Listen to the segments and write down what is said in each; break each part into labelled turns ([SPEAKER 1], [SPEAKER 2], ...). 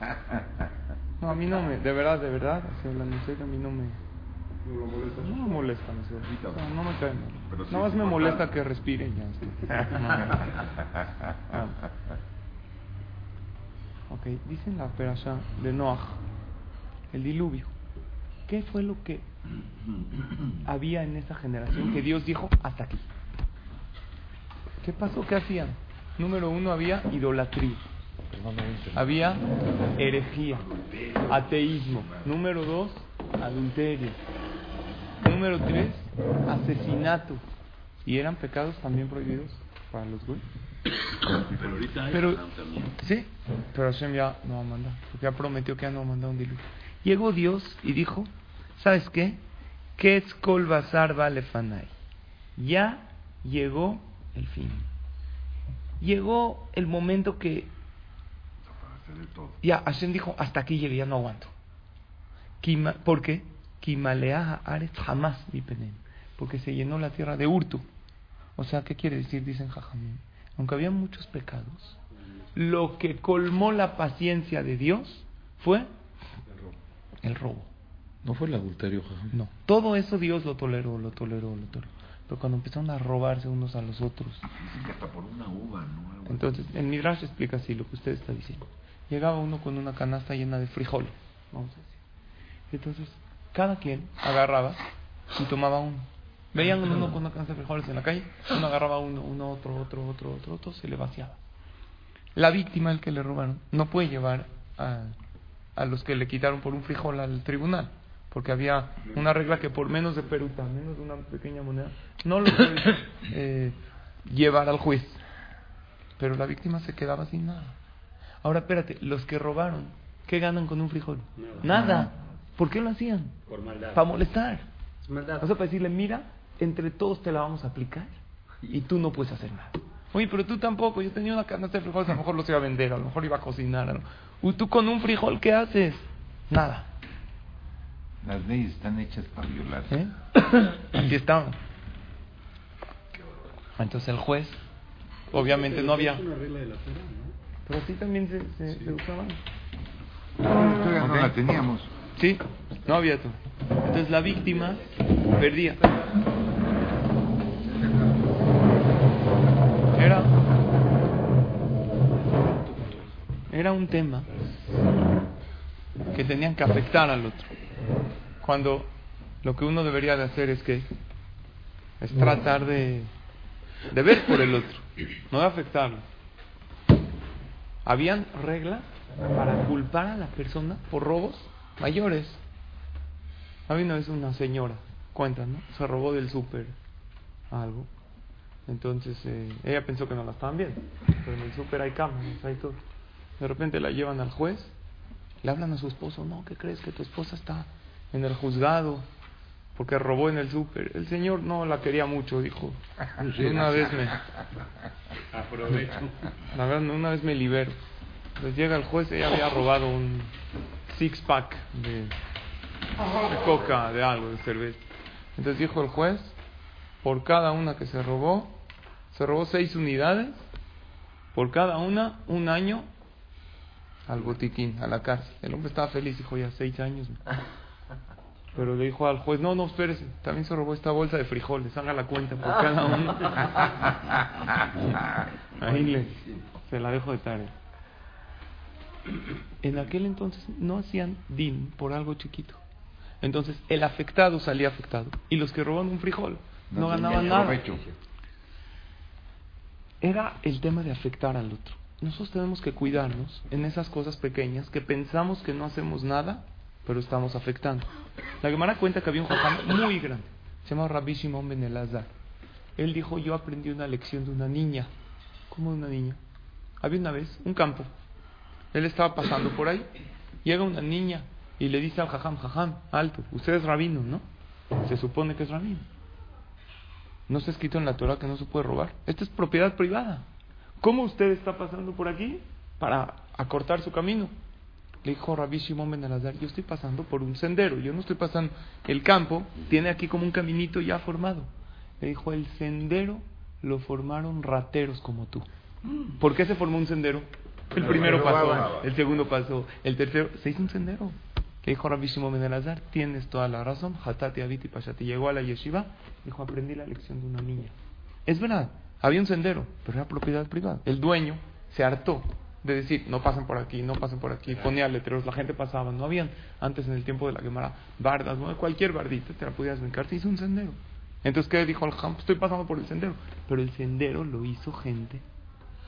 [SPEAKER 1] No, a mí no me, de verdad, de verdad, así hablando serio, a mí no me,
[SPEAKER 2] ¿No lo molesta?
[SPEAKER 1] no me molesta, no sé. No, no me cae mal.
[SPEAKER 2] Pero sí
[SPEAKER 1] Nada más me molesta que respire ya. está. No, no. Ah. Ok, dice en la perasha de Noah, el diluvio. ¿Qué fue lo que había en esa generación que Dios dijo hasta aquí? ¿Qué pasó? ¿Qué hacían? Número uno, había idolatría. Había herejía, ateísmo. Número dos, adulterio. Número tres, asesinato. Y eran pecados también prohibidos para los güeyes.
[SPEAKER 3] Pero ahorita hay
[SPEAKER 1] Pero,
[SPEAKER 3] también.
[SPEAKER 1] sí, pero Hashem ya no va a mandar, porque ya prometió que ya no va a mandar un diluvio. Llegó Dios y dijo, ¿sabes qué? Que es basar vale fanai. Ya llegó el fin. Llegó el momento que Ya Hashem dijo, hasta aquí llegué, ya no aguanto. ¿Por qué? Jamás. Porque se llenó la tierra de hurto. O sea, ¿qué quiere decir? Dicen Jajamín. Aunque había muchos pecados, lo que colmó la paciencia de Dios fue el robo.
[SPEAKER 3] ¿No fue el adulterio, Jajam?
[SPEAKER 1] No, todo eso Dios lo toleró, lo toleró, lo toleró. Pero cuando empezaron a robarse unos a los otros,
[SPEAKER 2] Dicen que hasta por una uva, ¿no?
[SPEAKER 1] Entonces, el Midrash explica así lo que usted está diciendo. Llegaba uno con una canasta llena de frijoles, vamos a decir. Entonces, cada quien agarraba y tomaba uno. Veían uno con una canasta de frijoles en la calle, uno agarraba uno, uno, otro, otro, otro, otro, otro, se le vaciaba. La víctima, el que le robaron, no puede llevar a, a los que le quitaron por un frijol al tribunal, porque había una regla que por menos de peruta, menos de una pequeña moneda, no lo puede eh, llevar al juez. Pero la víctima se quedaba sin nada. Ahora, espérate, los que robaron, ¿qué ganan con un frijol? Nada. ¿Por qué lo hacían?
[SPEAKER 4] Por maldad.
[SPEAKER 1] Para molestar.
[SPEAKER 4] Es maldad.
[SPEAKER 1] O sea, para decirle, mira, entre todos te la vamos a aplicar y tú no puedes hacer nada. Oye, pero tú tampoco. Yo tenía una canasta de frijoles, a lo mejor los iba a vender, a lo mejor iba a cocinar. ¿no? Uy, tú con un frijol, ¿qué haces? Nada.
[SPEAKER 5] Las leyes están hechas para violar.
[SPEAKER 1] ¿Eh? Así estaban. Entonces el juez, obviamente no había.
[SPEAKER 4] Es una regla de la Torah, ¿no?
[SPEAKER 1] Pero así también se, se, se usaban.
[SPEAKER 5] No la teníamos.
[SPEAKER 1] Sí, no había todo. Entonces la víctima perdía. Era, era un tema que tenían que afectar al otro. Cuando lo que uno debería de hacer es que es tratar de, de ver por el otro, no de afectarlo. Habían reglas para culpar a la persona por robos mayores. Había una vez una señora, cuenta, ¿no? Se robó del súper algo. Entonces eh, ella pensó que no la estaban viendo. Pero en el súper hay cámaras, hay todo. De repente la llevan al juez, le hablan a su esposo, no, ¿qué crees? Que tu esposa está en el juzgado porque robó en el súper. El señor no la quería mucho, dijo. Una vez me,
[SPEAKER 4] Aprovecho.
[SPEAKER 1] la verdad, una vez me libero. Entonces llega el juez, ella había robado un six pack de, de coca, de algo, de cerveza. Entonces dijo el juez, por cada una que se robó, se robó seis unidades, por cada una, un año al botiquín, a la cárcel. El hombre estaba feliz, dijo ya seis años. Pero le dijo al juez, no, no, espérese, también se robó esta bolsa de frijoles, haga la cuenta por cada uno. Ahí le, se la dejo de tarea. En aquel entonces no hacían din por algo chiquito. Entonces el afectado salía afectado. Y los que roban un frijol no, ganaban nada.
[SPEAKER 5] provecho.
[SPEAKER 1] Era el tema de afectar al otro. Nosotros tenemos que cuidarnos en esas cosas pequeñas que pensamos que no hacemos nada, pero estamos afectando. La Gemara cuenta que había un jajam muy grande, se llama Rabbi Shimon Ben Elazar. Él dijo, yo aprendí una lección de una niña. ¿Cómo de una niña? Había una vez un campo. Él estaba pasando por ahí. Llega una niña y le dice al jajam, jajam, alto, usted es rabino, ¿no? Se supone que es rabino. No está escrito en la Torah que no se puede robar. Esta es propiedad privada. ¿Cómo usted está pasando por aquí para acortar su camino? Le dijo Rabbi Shimon Ben Elazar, yo estoy pasando por un sendero, yo no estoy pasando, el campo tiene aquí como un caminito ya formado. Le dijo, el sendero lo formaron rateros como tú. ¿Por qué se formó un sendero? El primero pasó, el segundo pasó, el tercero, se hizo un sendero. Que dijo Rabbi Shimon Ben Elazar, tienes toda la razón, Hatati Abiti Pashati. Llegó a la yeshiva, dijo, aprendí la lección de una niña. Es verdad, había un sendero, pero era propiedad privada. El dueño se hartó de decir, no pasen por aquí, no pasen por aquí, ponía letreros, la gente pasaba, no habían antes en el tiempo de la quemara bardas, ¿no? cualquier bardita te la podías brincar, se hizo un sendero. Entonces, ¿qué dijo el Ham? Estoy pasando por el sendero. Pero el sendero lo hizo gente.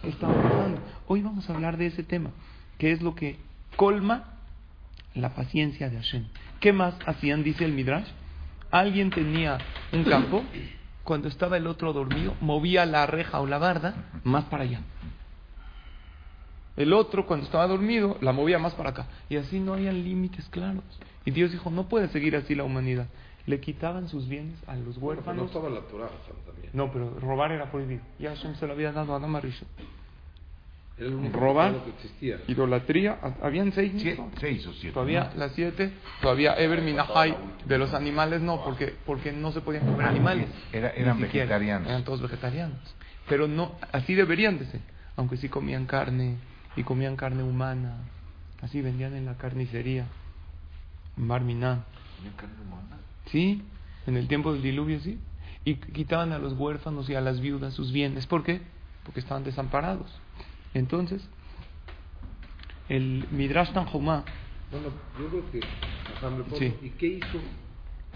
[SPEAKER 1] Estaba pasando. Hoy vamos a hablar de ese tema, que es lo que colma la paciencia de Hashem. ¿Qué más hacían? Dice el Midrash. Alguien tenía un campo, cuando estaba el otro dormido, movía la reja o la barda más para allá. El otro, cuando estaba dormido, la movía más para acá. Y así no había límites claros. Y Dios dijo, no puede seguir así la humanidad. Le quitaban sus bienes a los
[SPEAKER 6] no
[SPEAKER 1] huérfanos.
[SPEAKER 6] estaba la Torah Hassan, también.
[SPEAKER 1] No, pero robar era prohibido. Ya Hashem se lo había dado a Adam Arishon.
[SPEAKER 6] Era el único
[SPEAKER 1] Robar.
[SPEAKER 6] pecado que existía.
[SPEAKER 1] Idolatría, ha- habían seis. ¿no?
[SPEAKER 5] o siete.
[SPEAKER 1] Todavía
[SPEAKER 5] ¿no?
[SPEAKER 1] las siete, todavía Eber Minahai de los animales no, porque porque no se podían comer animales.
[SPEAKER 5] Era-
[SPEAKER 1] Ni
[SPEAKER 5] eran
[SPEAKER 1] siquiera.
[SPEAKER 5] vegetarianos.
[SPEAKER 1] Eran todos vegetarianos. Pero no, así deberían de ser. Aunque sí comían carne y comían carne humana. Así vendían en la carnicería. En Barminan. Sí, en el tiempo del diluvio sí. Y quitaban a los huérfanos y a las viudas sus bienes. ¿Por qué? Porque estaban desamparados. Entonces, el Midrash Tanjumá
[SPEAKER 6] Bueno, yo creo que pongo,
[SPEAKER 1] Sí.
[SPEAKER 6] ¿Y qué hizo,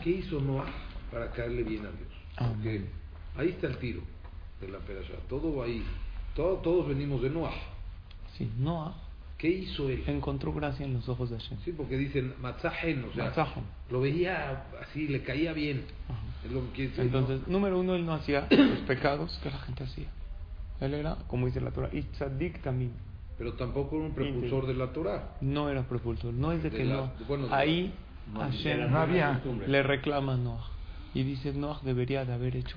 [SPEAKER 6] qué hizo Noah para caerle bien a Dios?
[SPEAKER 1] Ah,
[SPEAKER 6] ahí está el tiro de la perasha. Todo va ahí. Todo- todos venimos de Noah.
[SPEAKER 1] Sí, Noah
[SPEAKER 6] ¿Qué hizo él?
[SPEAKER 1] encontró gracia en los ojos de Hashem.
[SPEAKER 6] Sí, porque dicen Matzahen, o sea,
[SPEAKER 1] Matzahen.
[SPEAKER 6] lo veía así, le caía bien. Es lo que quiere decir,
[SPEAKER 1] Entonces,
[SPEAKER 6] ¿no?
[SPEAKER 1] número uno, él no hacía los pecados que la gente hacía. Él era, como dice la Torah, Itzadik también.
[SPEAKER 6] Pero tampoco era un precursor de la Torah.
[SPEAKER 1] No era propulsor. No es de
[SPEAKER 6] De
[SPEAKER 1] que
[SPEAKER 6] la-
[SPEAKER 1] no.
[SPEAKER 6] bueno,
[SPEAKER 1] Ahí
[SPEAKER 3] No,
[SPEAKER 1] Hashem
[SPEAKER 5] No había.
[SPEAKER 1] le reclama a Noah. Y dice, Noah debería de haber hecho,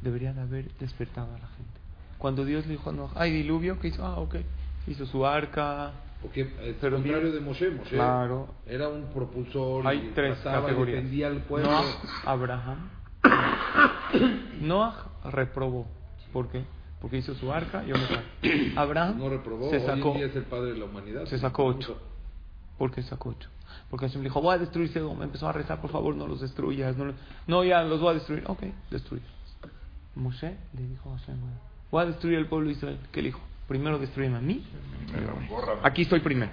[SPEAKER 1] debería de haber despertado a la gente. Cuando Dios le dijo a Noah, hay diluvio, ¿qué hizo? Ah, ok. Hizo su arca.
[SPEAKER 6] Porque es
[SPEAKER 1] Pero
[SPEAKER 6] contrario de Moshe. Moshe
[SPEAKER 1] Claro.
[SPEAKER 6] era un propulsor
[SPEAKER 1] Hay
[SPEAKER 6] y
[SPEAKER 1] tres categorías.
[SPEAKER 6] defendía al pueblo.
[SPEAKER 1] Noah, Abraham. Noah reprobó. ¿Por qué? Porque hizo su arca y yo me Abraham
[SPEAKER 6] no reprobó.
[SPEAKER 1] se
[SPEAKER 6] Hoy
[SPEAKER 1] sacó,
[SPEAKER 6] en día es el padre de la humanidad.
[SPEAKER 1] se sacó ocho. ¿Por qué sacó ocho? Porque Hashem le dijo, voy a destruir Sedom. Empezó a rezar, por favor, no los destruyas. No, no, ya los voy a destruir. Ok, destruye. Moshe le dijo a Hashem, voy a destruir el pueblo de Israel. ¿Qué le dijo? Primero destruyeme a mí. Aquí estoy primero.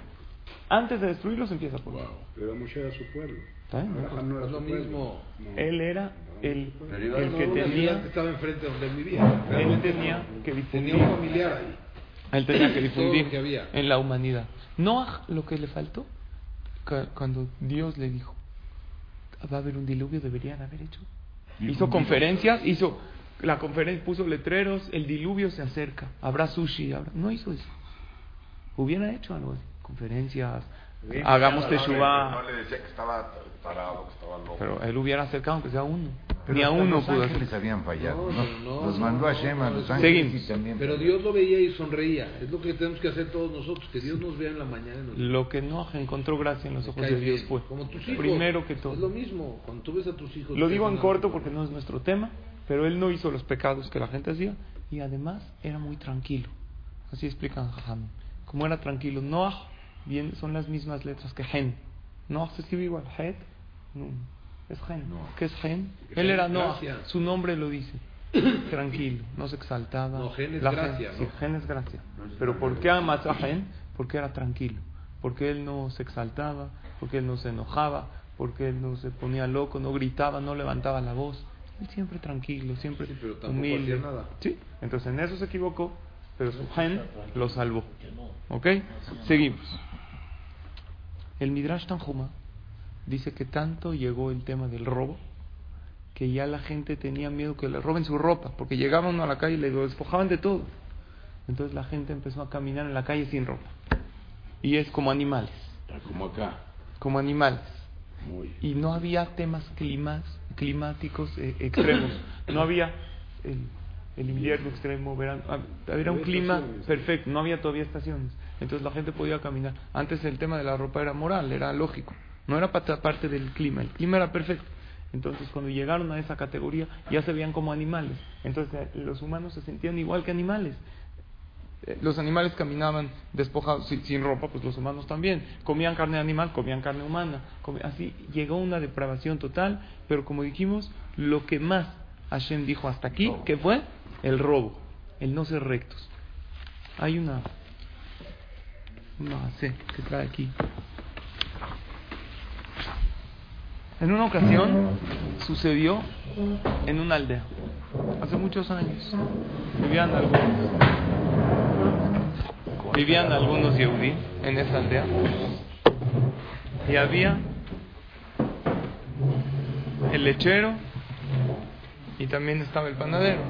[SPEAKER 1] Antes de destruirlos empieza por mí.
[SPEAKER 2] Pero Moshe era su pueblo.
[SPEAKER 1] ¿Está bien?
[SPEAKER 2] Abraham no era
[SPEAKER 6] Es lo
[SPEAKER 2] su pueblo.
[SPEAKER 6] mismo.
[SPEAKER 2] No.
[SPEAKER 1] Él era el, el que tenía,
[SPEAKER 6] estaba enfrente donde él vivía.
[SPEAKER 1] él tenía que
[SPEAKER 6] Tenía
[SPEAKER 1] difundir,
[SPEAKER 6] un familiar ahí.
[SPEAKER 1] él tenía que difundir
[SPEAKER 6] que había.
[SPEAKER 1] en la humanidad. Noah, lo que le faltó, cu- cuando Dios le dijo, va a haber un diluvio, debería de haber hecho. Hizo conferencias, hizo la conferencia, puso letreros, el diluvio se acerca, habrá sushi, habrá... no hizo eso. Hubiera hecho algo así, conferencias, hagamos teshuvah.
[SPEAKER 7] No le decía que estaba parado, que estaba loco.
[SPEAKER 1] Pero él hubiera acercado aunque sea uno.
[SPEAKER 5] Pero
[SPEAKER 1] Ni a uno
[SPEAKER 5] los
[SPEAKER 1] pudo hacer.
[SPEAKER 5] ángeles habían fallado.
[SPEAKER 6] No,
[SPEAKER 5] ¿no?
[SPEAKER 6] no,
[SPEAKER 5] Los
[SPEAKER 6] no,
[SPEAKER 5] mandó a
[SPEAKER 6] no,
[SPEAKER 5] Shem a
[SPEAKER 6] no,
[SPEAKER 5] los
[SPEAKER 6] no.
[SPEAKER 5] ángeles
[SPEAKER 1] Seguimos.
[SPEAKER 5] y también
[SPEAKER 6] Pero. Dios lo veía y sonreía. Es lo que tenemos que hacer todos nosotros. Que Dios nos vea en la mañana. y nos
[SPEAKER 1] Lo que Noah encontró gracia en los ojos
[SPEAKER 6] "Caes
[SPEAKER 1] de Dios
[SPEAKER 6] bien".
[SPEAKER 1] fue,
[SPEAKER 6] Como tus hijos.
[SPEAKER 1] primero que
[SPEAKER 6] Es lo
[SPEAKER 1] todo.
[SPEAKER 6] mismo. Cuando tú ves a tus hijos.
[SPEAKER 1] Lo digo en corto porque no es nuestro tema, pero él no hizo los pecados que la gente hacía y además era muy tranquilo. Así explican Jajam. Como era tranquilo, Noah bien, son las mismas letras que Gen. Noah se escribe igual, Het, Nun. Es Gen. ¿Qué es Gen? Él era Noah,
[SPEAKER 6] Gracia.
[SPEAKER 1] su nombre lo dice. Tranquilo, no se exaltaba.
[SPEAKER 6] No, Gen es
[SPEAKER 1] La
[SPEAKER 6] gracia,
[SPEAKER 1] sí,
[SPEAKER 6] ¿no?
[SPEAKER 1] Gen es gracia. Pero ¿por qué amas a Gen? Porque era tranquilo. Porque él no se exaltaba, porque él no se enojaba, porque él no se ponía loco, no gritaba, no levantaba la voz. Él siempre tranquilo, siempre
[SPEAKER 6] Sí, pero
[SPEAKER 1] humilde.
[SPEAKER 6] nada.
[SPEAKER 1] Sí, entonces en eso se equivocó, pero su gen lo salvó. ¿Ok? Seguimos. El Midrash Tanjuma dice que tanto llegó el tema del robo que ya la gente tenía miedo que le roben su ropa, porque llegaban a la calle y le despojaban de todo. Entonces la gente empezó a caminar en la calle sin ropa. Y es como animales,
[SPEAKER 3] como acá.
[SPEAKER 1] como animales.
[SPEAKER 3] Muy.
[SPEAKER 1] Y no había temas climas, climáticos eh, extremos. No había el, el invierno extremo, verano. ah, Era un
[SPEAKER 2] Había
[SPEAKER 1] clima perfecto, no había todavía estaciones. Entonces la gente podía caminar. Antes el tema de la ropa era moral, era lógico. No era parte del clima, el clima era perfecto. Entonces cuando llegaron a esa categoría ya se veían como animales. Entonces eh, los humanos se sentían igual que animales. Eh, los animales caminaban despojados, sin, sin ropa, pues los humanos también. Comían carne animal, comían carne humana. así llegó una depravación total, pero como dijimos, lo que más Hashem dijo hasta aquí, que fue el robo, el no ser rectos. Hay una, una C que trae aquí. En una ocasión sucedió en una aldea, hace muchos años. Vivían algunos, vivían algunos Yehudí en esa aldea y había el lechero y también estaba el panadero.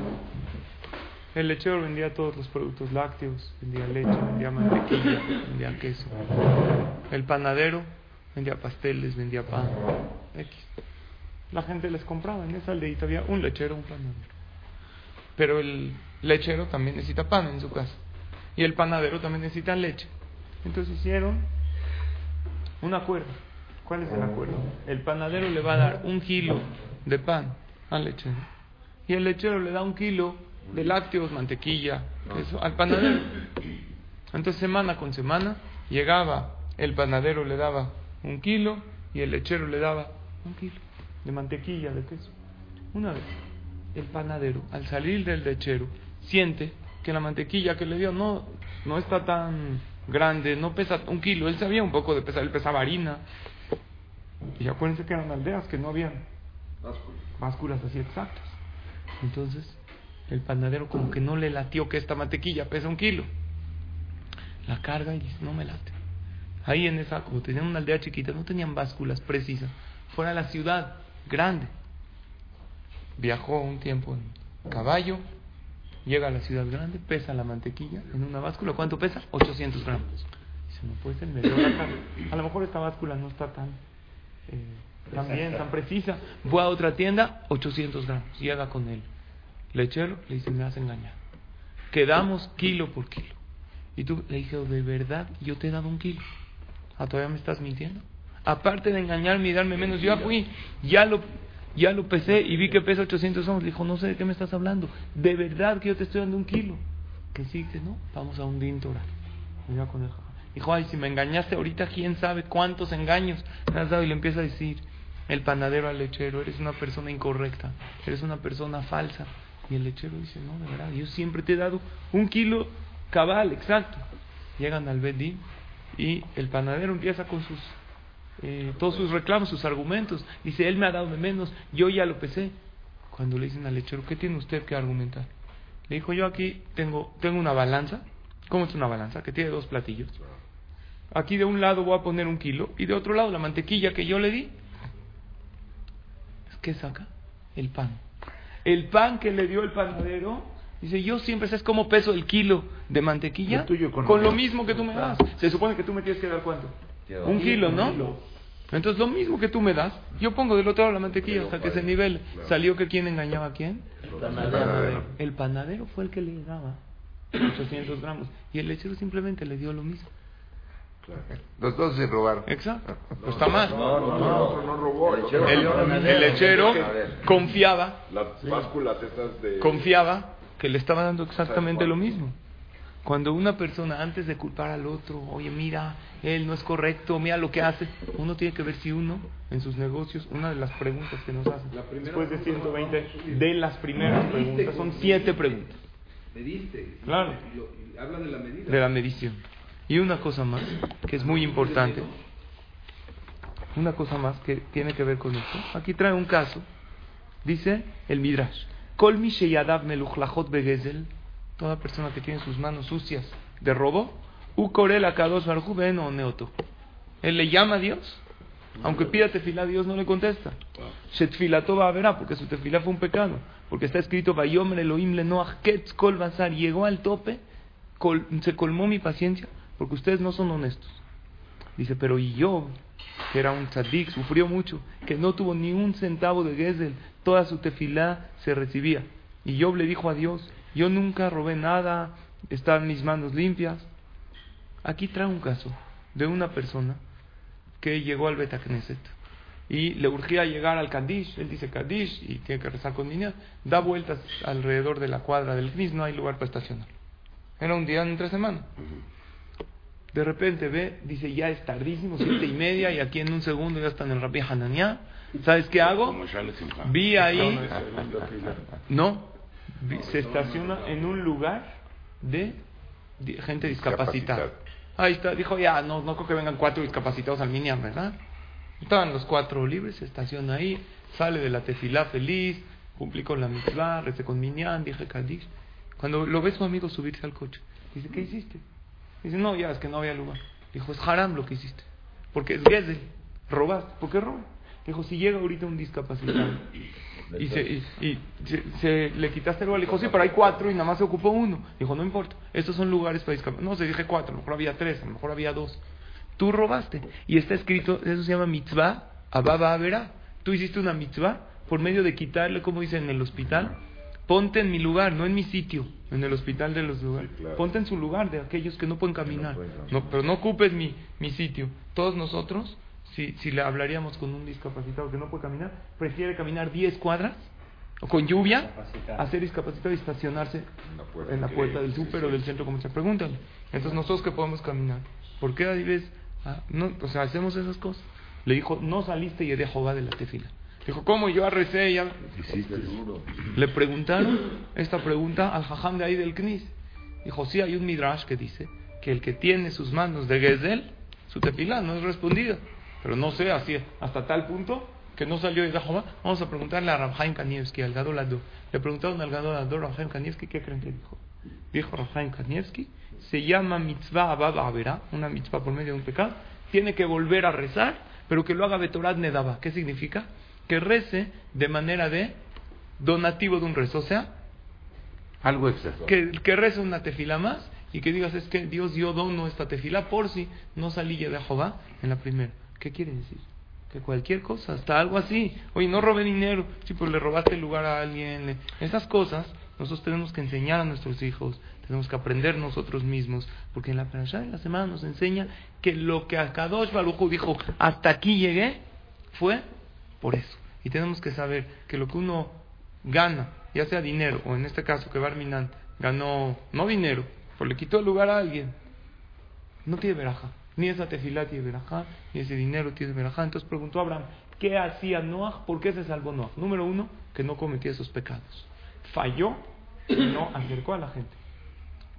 [SPEAKER 1] El lechero vendía todos los productos lácteos, vendía leche, vendía mantequilla, vendía queso. El panadero vendía pasteles, vendía pan, X. La gente les compraba, en esa aldeita había un lechero, un panadero. Pero el lechero también necesita pan en su casa. Y el panadero también necesita leche. Entonces hicieron un acuerdo. ¿Cuál es el acuerdo? El panadero le va a dar un kilo de pan al lechero. Y el lechero le da un kilo de lácteos, mantequilla, queso al panadero. Entonces semana con semana llegaba, el panadero le daba un kilo y el lechero le daba un kilo de mantequilla, de queso. Una vez, el panadero, al salir del lechero, siente que la mantequilla que le dio no, no está tan grande, no pesa un kilo. Él sabía un poco de pesar, él pesaba harina. Y acuérdense que eran aldeas que no habían básculas así exactas. Entonces, el panadero como que no le latió que esta mantequilla pesa un kilo. La carga y dice, no me late. Ahí en esa, como tenían una aldea chiquita, no tenían básculas precisas. Fuera de la ciudad, grande. Viajó un tiempo en caballo, llega a la ciudad grande, pesa la mantequilla en una báscula. ¿Cuánto pesa? 800 gramos. Dice, no puede ser, me la carga. A lo mejor esta báscula no está tan, eh, tan bien, tan precisa. Voy a otra tienda, 800 gramos. Llega con él. Lechero, le dice, me has engañado. Quedamos kilo por kilo. Y tú le dije, de verdad, yo te he dado un kilo. ¿Ah, todavía me estás mintiendo? Aparte de engañarme y darme menos, yo ya fui, ya lo, ya lo pesé y vi que pesa 800 gramos. Le dijo, no sé de qué me estás hablando. De verdad que yo te estoy dando un kilo. Que sí, que no, vamos a un dintora. Dijo, ay, si me engañaste ahorita, quién sabe cuántos engaños. Y le empieza a decir, el panadero al lechero, eres una persona incorrecta, eres una persona falsa. Y el lechero dice, no, de verdad, yo siempre te he dado un kilo cabal, exacto. Llegan al Bedín y el panadero empieza con sus eh, todos sus reclamos, sus argumentos. Dice, él me ha dado de menos, yo ya lo pesé. Cuando le dicen al lechero, ¿qué tiene usted que argumentar? Le dijo, yo aquí tengo, tengo una balanza. ¿Cómo es una balanza? Que tiene dos platillos. Aquí de un lado voy a poner un kilo y de otro lado la mantequilla que yo le di. ¿Qué saca? El pan. El pan que le dio el panadero. Dice, yo siempre sé cómo peso el kilo de mantequilla con,
[SPEAKER 2] con
[SPEAKER 1] lo
[SPEAKER 2] lo-
[SPEAKER 1] mismo que tú me das. Se supone que tú me tienes que dar cuánto? Un kilo, ¿no? Entonces lo mismo que tú me das, yo pongo del otro lado la mantequilla hasta que se nivele. ¿Salió que quién engañaba a quién? El panadero fue el que le daba 800 gramos y el lechero simplemente le dio lo mismo.
[SPEAKER 5] Los dos se robaron.
[SPEAKER 1] Exacto. Pues está mal.
[SPEAKER 2] No, no, no robó.
[SPEAKER 1] El, el lechero confiaba,
[SPEAKER 7] Las básculas estas de...
[SPEAKER 1] confiaba que le estaba dando exactamente lo mismo. Cuando una persona antes de culpar al otro, oye, mira, él no es correcto, mira lo que hace, uno tiene que ver si uno, en sus negocios, una de las preguntas que nos hacen, después de 120, de las primeras preguntas, son siete preguntas.
[SPEAKER 6] Mediste.
[SPEAKER 1] Claro.
[SPEAKER 6] Habla de la medida.
[SPEAKER 1] de la medición. Y una cosa más, que es muy importante, una cosa más que tiene que ver con esto. Aquí trae un caso, dice el Midrash, Kol mi sheyadav meluchlachot begezel, toda persona que tiene sus manos sucias de robo, ukorel akadosh baruj hu ben o neoto. Él le llama a Dios, aunque pida tefilá, Dios no le contesta. Shetfilato va a verá, porque su tefilá fue un pecado. Porque está escrito, Vayomer Elohim ketz kol basar, llegó al tope, col- se colmó mi paciencia, porque ustedes no son honestos. Dice, pero y yo, que era un tzadik, sufrió mucho, que no tuvo ni un centavo de Gesel, toda su tefilá se recibía. Y Job le dijo a Dios, yo nunca robé nada, están mis manos limpias. Aquí trae un caso de una persona que llegó al Betacneset y le urgía llegar al Kadish, él dice Kadish y tiene que rezar con niña, da vueltas alrededor de la cuadra del Knis, no hay lugar para estacionar. Era un día entre semana. De repente ve, dice, ya es tardísimo, siete y media, y aquí en un segundo ya está en el Rabbi Hananiah. ¿Sabes qué hago? Vi ahí, no, se estaciona en un lugar de gente discapacitada.
[SPEAKER 5] Discapacitada.
[SPEAKER 1] Ahí está, dijo, ya, no, no creo que vengan cuatro discapacitados al Minyan, ¿verdad? Estaban los cuatro libres, se estaciona ahí, sale de la tefilá feliz, cumplí con la mitzvah, recé con Minyan, dije Kadish. Cuando lo ve su amigo subirse al coche, dice, ¿qué hiciste? Dice, no, ya, es que no había lugar. Dijo, es haram lo que hiciste. Porque es Gezel. Robaste. ¿Por qué robas? Dijo, si llega ahorita un discapacitado y, se, y, y se, se- le quitaste el lugar, le dijo, sí, pero hay cuatro y nada más se ocupó uno. Dijo, no importa, estos son lugares para discapacitados. No, se dije cuatro, a lo mejor había tres, a lo mejor había dos. Tú robaste. Y está escrito, eso se llama mitzvah, ababa verá. Tú hiciste una mitzvah por medio de quitarle, como dicen en el hospital, ponte en mi lugar, no en mi sitio, en el hospital de los lugares.
[SPEAKER 2] claro.
[SPEAKER 1] Ponte en su lugar de aquellos que no pueden caminar.
[SPEAKER 5] pueden caminar.
[SPEAKER 1] No, pero no ocupes mi, mi sitio. Todos nosotros, si, si le hablaríamos con un discapacitado que no puede caminar, prefiere caminar 10 cuadras o con lluvia a ser discapacitado y estacionarse
[SPEAKER 2] En la puerta.
[SPEAKER 1] en la puerta del súper
[SPEAKER 2] sí.
[SPEAKER 1] o del centro comercial. Pregúntale. Entonces nosotros que podemos caminar, ¿por qué ahí ves? Ah, no, o sea, hacemos esas cosas. Le dijo, no saliste y de Jehová de la tefila. Dijo, ¿cómo? Yo recé ya. Le preguntaron esta pregunta al jajam de ahí del Knis. Dijo, sí, hay un midrash que dice que el que tiene sus manos de Gezel, su tefilá no es respondida. Pero no sé, así hasta tal punto que no salió de Jehová. Vamos a preguntarle a Rabhaim Kanievski, al Gadol Ador. Le preguntaron al Gadol Ador, Rabhaim Kanievski, ¿qué creen que dijo? Dijo Rabhaim Kanievski, se llama mitzvah abad Averá, una mitzvah por medio de un pecado. Tiene que volver a rezar, pero que lo haga Betorat Nedaba. ¿Qué significa? Que rece de manera de donativo de un rezo. O sea,
[SPEAKER 5] Algo extra.
[SPEAKER 1] que, que rece una tefila más y que digas es que Dios dio dono esta tefila por si no salí de Jehová en la primera. ¿Qué quiere decir? Que cualquier cosa, hasta algo así. Oye, no robé dinero, si pues le robaste el lugar a alguien. Esas cosas nosotros tenemos que enseñar a nuestros hijos, tenemos que aprender nosotros mismos, porque en la parasha de la semana nos enseña que lo que Akadosh Baruj Hu dijo, hasta aquí llegué, fue por eso. Y tenemos que saber que lo que uno gana, ya sea dinero, o en este caso que Barminan ganó no dinero, pues le quitó el lugar a alguien, no tiene veraja. Ni esa tefilá tiene verajá, ni ese dinero tiene verajá. Entonces preguntó Abraham, ¿qué hacía Noah? ¿Por qué se salvó Noah? Número uno, que no cometía esos pecados. Falló y no acercó a la gente.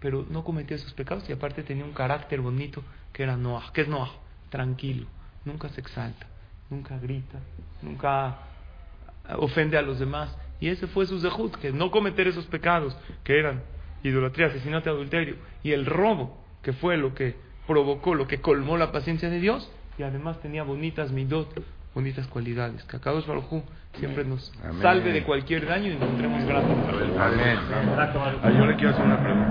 [SPEAKER 1] Pero no cometía esos pecados y aparte tenía un carácter bonito que era Noah. ¿Qué es Noah? Tranquilo, nunca se exalta, nunca grita, nunca ofende a los demás. Y ese fue su zehut, que no cometer esos pecados, que eran idolatría, asesinato adulterio, y el robo, que fue lo que provocó, lo que colmó la paciencia de Dios, y además tenía bonitas midot, bonitas cualidades. Que Akadosh Baruj Hu siempre nos
[SPEAKER 5] Amén.
[SPEAKER 1] salve de cualquier daño y encontremos gracia.
[SPEAKER 5] Amén.
[SPEAKER 4] Baruch.
[SPEAKER 3] Ah, yo le quiero hacer una pregunta.